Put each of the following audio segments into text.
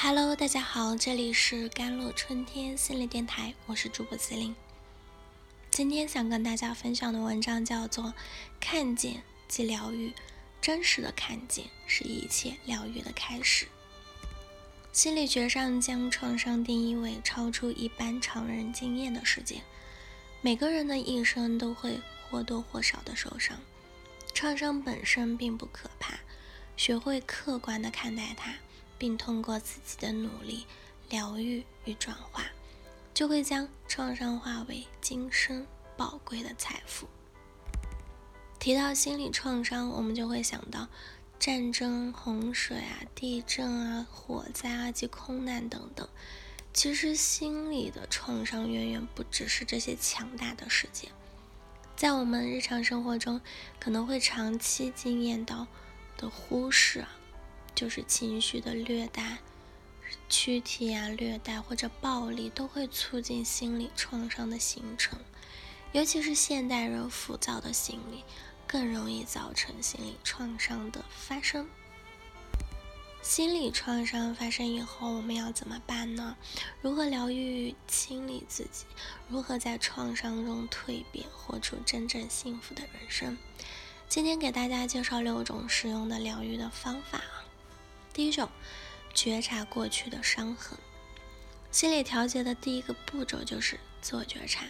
Hello，大家好，这里是甘露春天心理电台，我是主播司令。今天想跟大家分享的文章叫做《看见即疗愈》，真实的看见是一切疗愈的开始。心理学上将创伤定义为超出一般常人经验的事件。每个人的一生都会或多或少的受伤，创伤本身并不可怕，学会客观的看待它。并通过自己的努力疗愈与转化，就会将创伤化为今生宝贵的财富。提到心理创伤，我们就会想到战争、洪水啊、地震啊、火灾啊及空难等等。其实，心理的创伤远远不只是这些强大的事件，在我们日常生活中可能会长期经验到的忽视啊。就是情绪的虐待、躯体啊虐待或者暴力，都会促进心理创伤的形成。尤其是现代人浮躁的心理，更容易造成心理创伤的发生。心理创伤发生以后，我们要怎么办呢？如何疗愈、清理自己？如何在创伤中蜕变，活出真正幸福的人生？今天给大家介绍六种实用的疗愈的方法。第一种，觉察过去的伤痕。心理调节的第一个步骤就是自我觉察，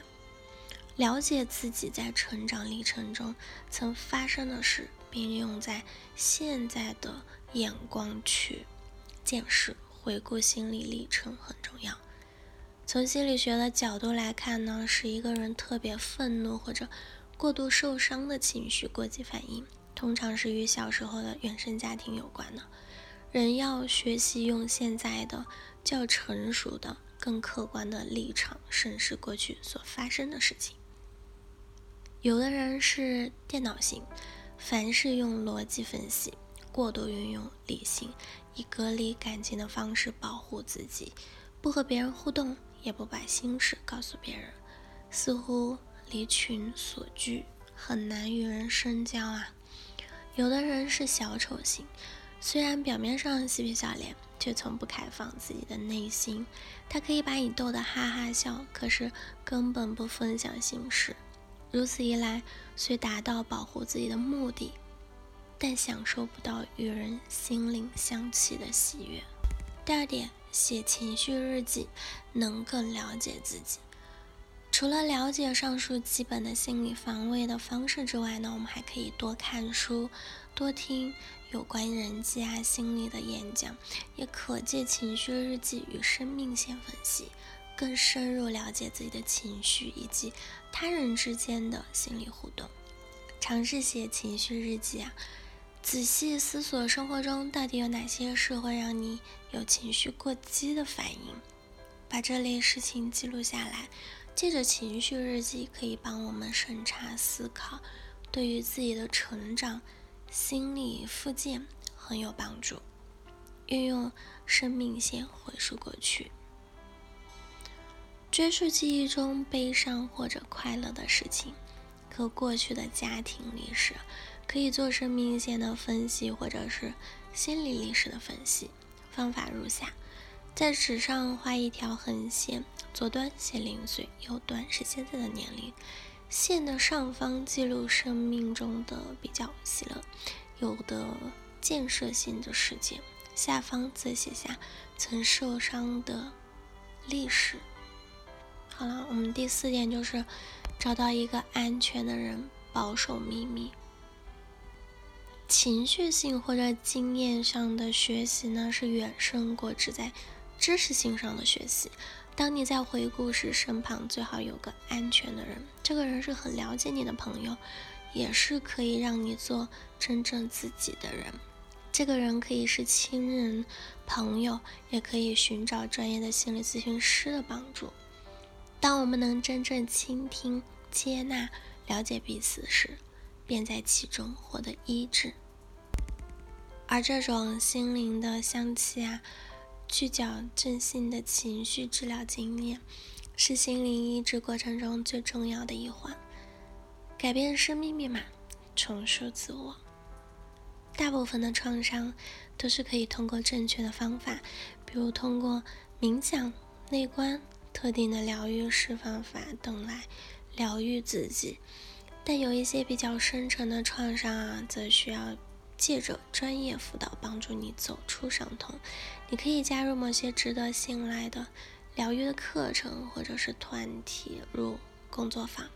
了解自己在成长历程中曾发生的事，并用在现在的眼光去见识、回顾心理历程很重要。从心理学的角度来看呢，是一个人特别愤怒或者过度受伤的情绪过激反应，通常是与小时候的原生家庭有关的。人要学习用现在的较成熟的、更客观的立场审视过去所发生的事情。有的人是电脑型，凡事用逻辑分析，过度运用理性，以隔离感情的方式保护自己，不和别人互动，也不把心事告诉别人，似乎离群所居，很难与人深交啊。有的人是小丑型。虽然表面上嬉皮笑脸，却从不开放自己的内心。他可以把你逗得哈哈笑，可是根本不分享心事。如此一来，虽达到保护自己的目的，但享受不到与人心灵相契的喜悦。第二点，写情绪日记，能更了解自己。除了了解上述基本的心理防卫的方式之外呢，我们还可以多看书，多听有关人际啊心理的演讲，也可借情绪日记与生命线分析，更深入了解自己的情绪以及他人之间的心理互动。尝试写情绪日记啊，仔细思索生活中到底有哪些事会让你有情绪过激的反应，把这类事情记录下来。借着情绪日记，可以帮我们审查思考，对于自己的成长、心理复健很有帮助。运用生命线回溯过去，追溯记忆中悲伤或者快乐的事情和过去的家庭历史，可以做生命线的分析，或者是心理历史的分析。方法如下：在纸上画一条横线。左端写零岁，右端是现在的年龄。线的上方记录生命中的比较喜乐、有的建设性的事件，下方则写下曾受伤的历史。好了，我们第四点就是找到一个安全的人，保守秘密。情绪性或者经验上的学习呢，是远胜过只在知识性上的学习。当你在回顾时，身旁最好有个安全的人。这个人是很了解你的朋友，也是可以让你做真正自己的人。这个人可以是亲人、朋友，也可以寻找专业的心理咨询师的帮助。当我们能真正倾听、接纳、了解彼此时，便在其中获得医治。而这种心灵的香气啊。去矫正性的情绪治疗经验，是心灵医治过程中最重要的一环。改变生命密码，重塑自我。大部分的创伤都是可以通过正确的方法，比如通过冥想、内观、特定的疗愈释放法等来疗愈自己。但有一些比较深沉的创伤啊，则需要借着专业辅导帮助你走出伤痛。你可以加入某些值得信赖的疗愈的课程，或者是团体入工作坊。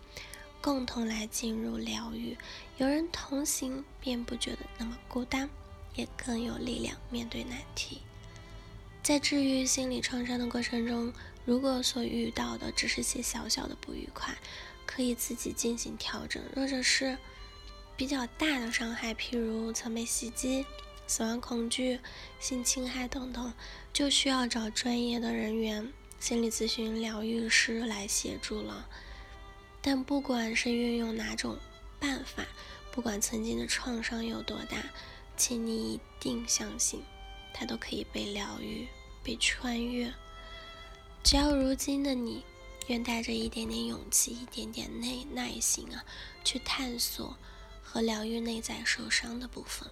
共同来进入疗愈，有人同行，便不觉得那么孤单，也更有力量面对难题。在治愈心理创伤的过程中，如果所遇到的只是些小小的不愉快，可以自己进行调整；或者是比较大的伤害，譬如曾被袭击、死亡恐惧、性侵害等等，就需要找专业的人员、心理咨询疗愈师来协助了。但不管是运用哪种办法，不管曾经的创伤有多大，请你一定相信，它都可以被疗愈、被穿越。只要如今的你愿带着一点点勇气、一点点耐耐心啊，去探索和疗愈内在受伤的部分，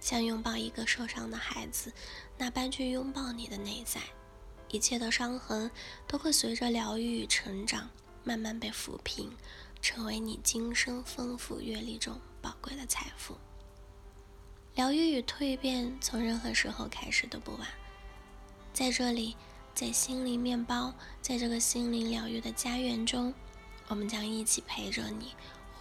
像拥抱一个受伤的孩子那般去拥抱你的内在，一切的伤痕都会随着疗愈与成长。慢慢被抚平，成为你今生丰富阅历中宝贵的财富。疗愈与蜕变，从任何时候开始都不晚。在这里，在心灵面包，在这个心灵疗愈的家园中，我们将一起陪着你，